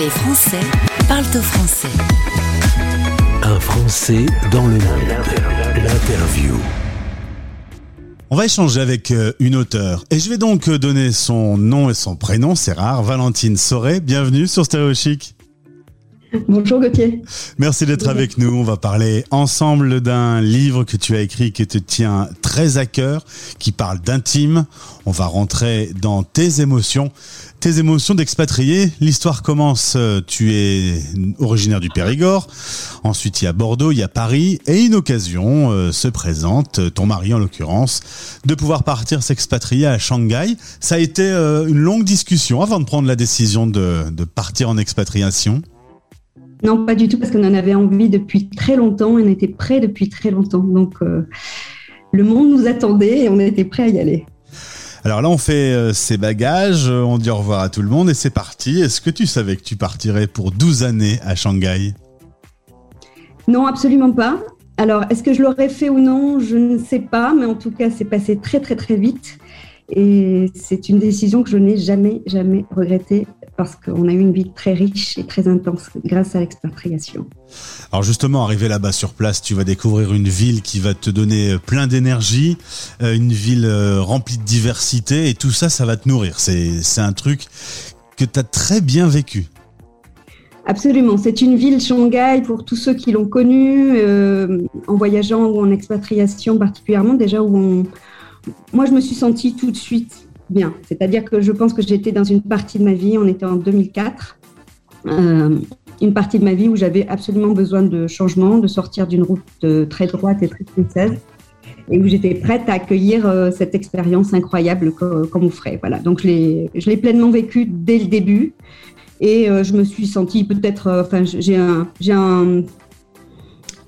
Les Français parlent au français. Un Français dans le monde. L'interview. On va échanger avec euh, une auteure et je vais donc euh, donner son nom et son prénom, c'est rare, Valentine Soré. Bienvenue sur Stéréo Chic. Bonjour Gauthier. Merci d'être avec nous. On va parler ensemble d'un livre que tu as écrit qui te tient très à cœur, qui parle d'intime. On va rentrer dans tes émotions. Tes émotions d'expatrié, l'histoire commence, euh, tu es originaire du Périgord, ensuite il y a Bordeaux, il y a Paris, et une occasion euh, se présente, ton mari en l'occurrence, de pouvoir partir s'expatrier à Shanghai. Ça a été euh, une longue discussion avant de prendre la décision de, partir en expatriation. Non, pas du tout, parce qu'on en avait envie depuis très longtemps, on était prêts depuis très longtemps. Donc, euh, le monde nous attendait et on était prêts à y aller. Alors là, on fait euh, ses bagages, on dit au revoir à tout le monde et c'est parti. Est-ce que tu savais que tu partirais pour 12 années à Shanghai? Non, absolument pas. Alors, est-ce que je l'aurais fait ou non Je ne sais pas, mais en tout cas, c'est passé très, très, très vite. Et c'est une décision que je n'ai jamais, jamais regrettée parce qu'on a eu une vie très riche et très intense grâce à l'expatriation. Alors justement, arrivé là-bas sur place, tu vas découvrir une ville qui va te donner plein d'énergie, euh, une ville euh, remplie de diversité, et tout ça, ça va te nourrir. C'est un truc que tu as très bien vécu. Absolument. C'est une ville, Shanghai, pour tous ceux qui l'ont connue, euh, en voyageant ou en expatriation particulièrement, déjà où on... Moi, je me suis sentie tout de suite bien. C'est-à-dire que je pense que j'étais dans une partie de ma vie, on était en 2004, euh, une partie de ma vie où j'avais absolument besoin de changement, de sortir d'une route euh, très droite et très française, et où j'étais prête à accueillir euh, cette expérience incroyable comme on ferait. Voilà. Donc je l'ai pleinement vécu dès le début, et je me suis sentie peut-être, enfin j'ai un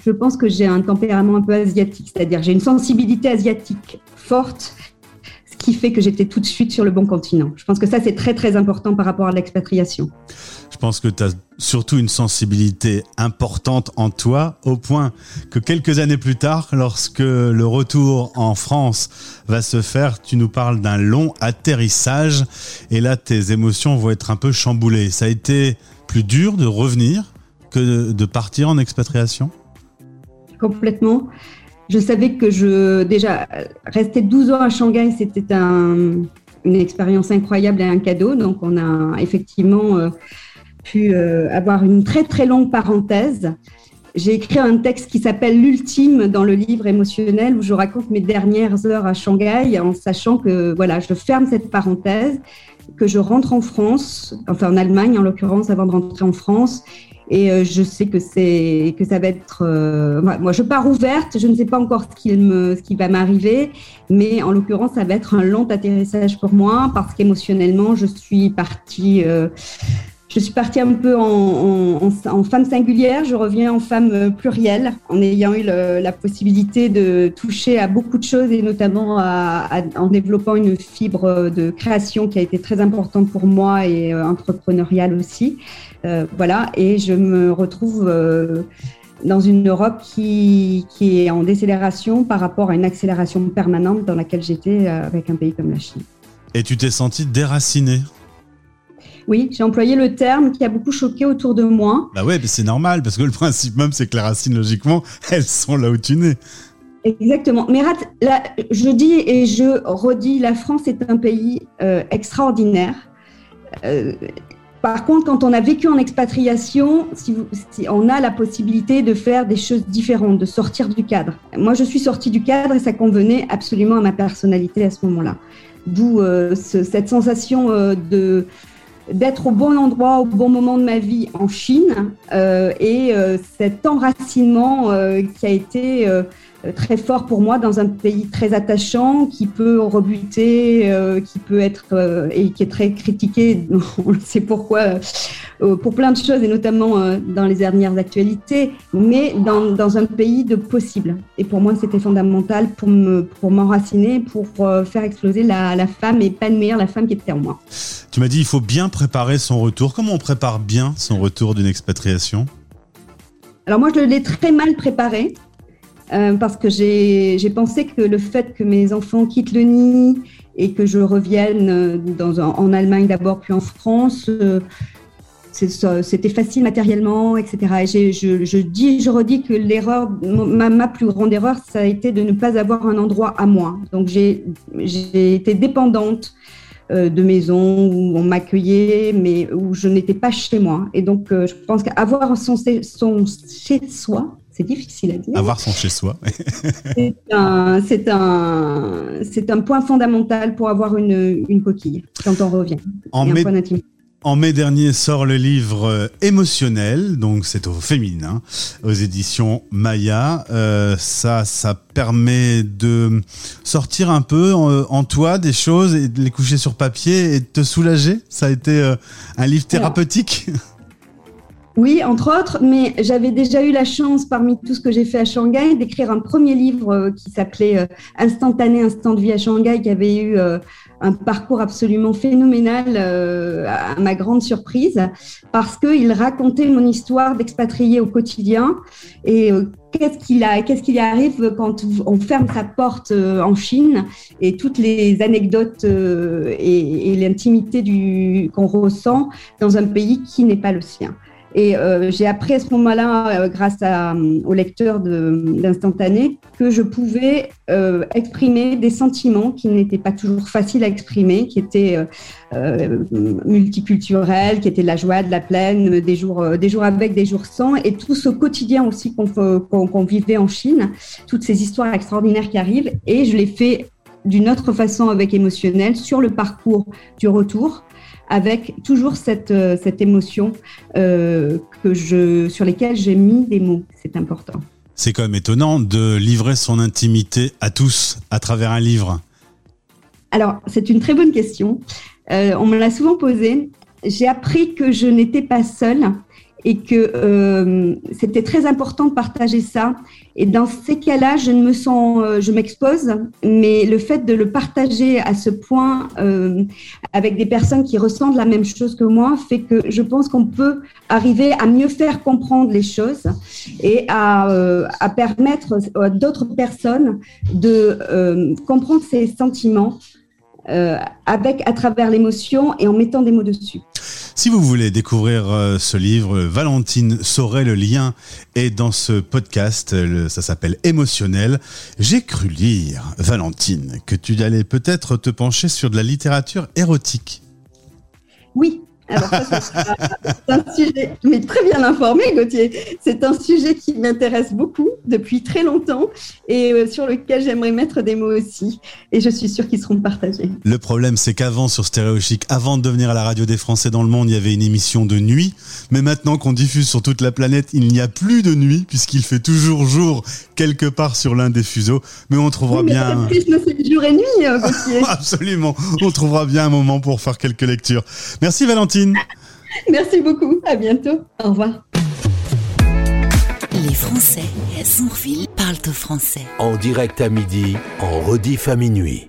je pense que j'ai un tempérament un peu asiatique, c'est-à-dire j'ai une sensibilité asiatique forte qui fait que j'étais tout de suite sur le bon continent. Je pense que ça, c'est très, très important par rapport à l'expatriation. Je pense que tu as surtout une sensibilité importante en toi, au point que quelques années plus tard, lorsque le retour en France va se faire, tu nous parles d'un long atterrissage, et là, tes émotions vont être un peu chamboulées. Ça a été plus dur de revenir que de partir en expatriation? Complètement je savais que je déjà rester 12 ans à Shanghai, c'était une expérience incroyable et un cadeau. Donc on a effectivement euh, pu euh, avoir une très très longue parenthèse. J'ai écrit un texte qui s'appelle L'ultime dans le livre émotionnel où je raconte mes dernières heures à Shanghai en sachant que voilà, je ferme cette parenthèse, que je rentre en France, enfin en Allemagne en l'occurrence avant de rentrer en France et euh, je sais que c'est que ça va être. Euh, moi, je pars ouverte. Je ne sais pas encore ce qui me, ce qui va m'arriver, mais en l'occurrence, ça va être un long atterrissage pour moi parce qu'émotionnellement, je suis partie. Euh, je suis partie un peu en, femme singulière, je reviens en femme plurielle, en ayant eu la possibilité de toucher à beaucoup de choses et notamment en développant une fibre de création qui a été très importante pour moi et entrepreneuriale aussi. Euh, voilà, et je me retrouve euh, dans une Europe qui, qui, est en décélération par rapport à une accélération permanente dans laquelle j'étais euh, avec un pays comme la Chine. Et tu t'es sentie déracinée? Oui, j'ai employé le terme qui a beaucoup choqué autour de moi. Bah ouais, c'est normal, parce que le principe même, c'est que les racines, logiquement, elles sont là où tu nais. Exactement. Mais là, je dis et je redis, la France est un pays extraordinaire. Par contre, quand on a vécu en expatriation, si, on a la possibilité de faire des choses différentes, de sortir du cadre. Moi, je suis sortie du cadre et ça convenait absolument à ma personnalité à ce moment-là. D'où euh, cette sensation euh, de d'être au bon endroit au bon moment de ma vie en Chine euh, et cet enracinement qui a été euh, très fort pour moi dans un pays très attachant qui peut rebuter, euh, qui peut être euh, et qui est très critiqué, on sait pourquoi, pour plein de choses et notamment dans les dernières actualités, mais dans, dans, un pays de possible. Et pour moi, c'était fondamental pour me pour m'enraciner, pour faire exploser la, la femme et pas épanouir la femme qui était en moi. Tu m'as dit il faut bien préparer son retour. Comment on prépare bien son retour d'une expatriation? Alors moi, je l'ai très mal préparé. Euh, parce que j'ai pensé que le fait que mes enfants quittent le nid et que je revienne dans, en Allemagne d'abord puis en France, euh, c'était facile matériellement, etc. Et je, dis, je redis que l'erreur, ma, plus grande erreur, ça a été de ne pas avoir un endroit à moi. Donc j'ai été dépendante euh, de maisons où on m'accueillait, mais où je n'étais pas chez moi. Et donc, euh, je pense qu'avoir son, son chez-soi, c'est difficile à dire. Avoir son chez-soi. c'est un, un, un, point fondamental pour avoir une, une coquille quand on revient. En, mai, en mai dernier sort le livre euh, Émotionnel, donc c'est au féminin, aux éditions Maya. Euh, ça, ça permet de sortir un peu en, toi des choses et de les coucher sur papier et de te soulager. Ça a été euh, un livre thérapeutique. Oui, entre autres, mais j'avais déjà eu la chance, parmi tout ce que j'ai fait à Shanghai, d'écrire un premier livre qui s'appelait Instantané, instant de vie à Shanghai, qui avait eu un parcours absolument phénoménal euh, à ma grande surprise parce qu'il racontait mon histoire d'expatrié au quotidien et euh, qu'est-ce qu'il arrive quand on ferme sa porte euh, en Chine et toutes les anecdotes et, l'intimité qu'on ressent dans un pays qui n'est pas le sien. Et euh, j'ai appris à ce moment-là, euh, grâce euh, au lecteur d'instantané, que je pouvais exprimer des sentiments qui n'étaient pas toujours faciles à exprimer, qui étaient multiculturels, qui étaient de la joie, de la plaine, des jours, des jours avec, des jours sans, et tout ce quotidien aussi qu'on vivait en Chine, toutes ces histoires extraordinaires qui arrivent. Et je l'ai fait d'une autre façon avec émotionnel sur le parcours du retour avec toujours cette, euh, cette émotion euh, que je, sur lesquelles j'ai mis des mots. C'est important. C'est quand même étonnant de livrer son intimité à tous à travers un livre. Alors, c'est une très bonne question. Euh, on me l'a souvent posée. J'ai appris que je n'étais pas seule et que euh, c'était très important de partager ça. Et dans ces cas-là, je ne me sens, euh, je m'expose, mais le fait de le partager à ce point euh, avec des personnes qui ressentent la même chose que moi fait que je pense qu'on peut arriver à mieux faire comprendre les choses et à, euh, à permettre à d'autres personnes de euh, comprendre ces sentiments euh, avec à travers l'émotion et en mettant des mots dessus. Si vous voulez découvrir euh, ce livre, Valentine saurait le lien est dans ce podcast, ça s'appelle Émotionnel. J'ai cru lire, Valentine, que tu allais peut-être te pencher sur de la littérature érotique. Oui, alors ça, c'est un sujet, mais très bien informé, Gauthier. C'est un sujet qui m'intéresse beaucoup depuis très longtemps et euh, sur lequel j'aimerais mettre des mots aussi. Et je suis sûre qu'ils seront partagés. Le problème, c'est qu'avant, sur Stéréochic, avant de devenir à la radio des Français dans le monde, il y avait une émission de nuit. Mais maintenant qu'on diffuse sur toute la planète, il n'y a plus de nuit puisqu'il fait toujours jour quelque part sur l'un des fuseaux. Mais on trouvera mais bien. C'est jour et nuit, Gauthier. Absolument. On trouvera bien un moment pour faire quelques lectures. Merci Valentine. Merci beaucoup. À bientôt. Au revoir. Les Français à Sonreville parlent au français. En direct à midi, en rediff à minuit.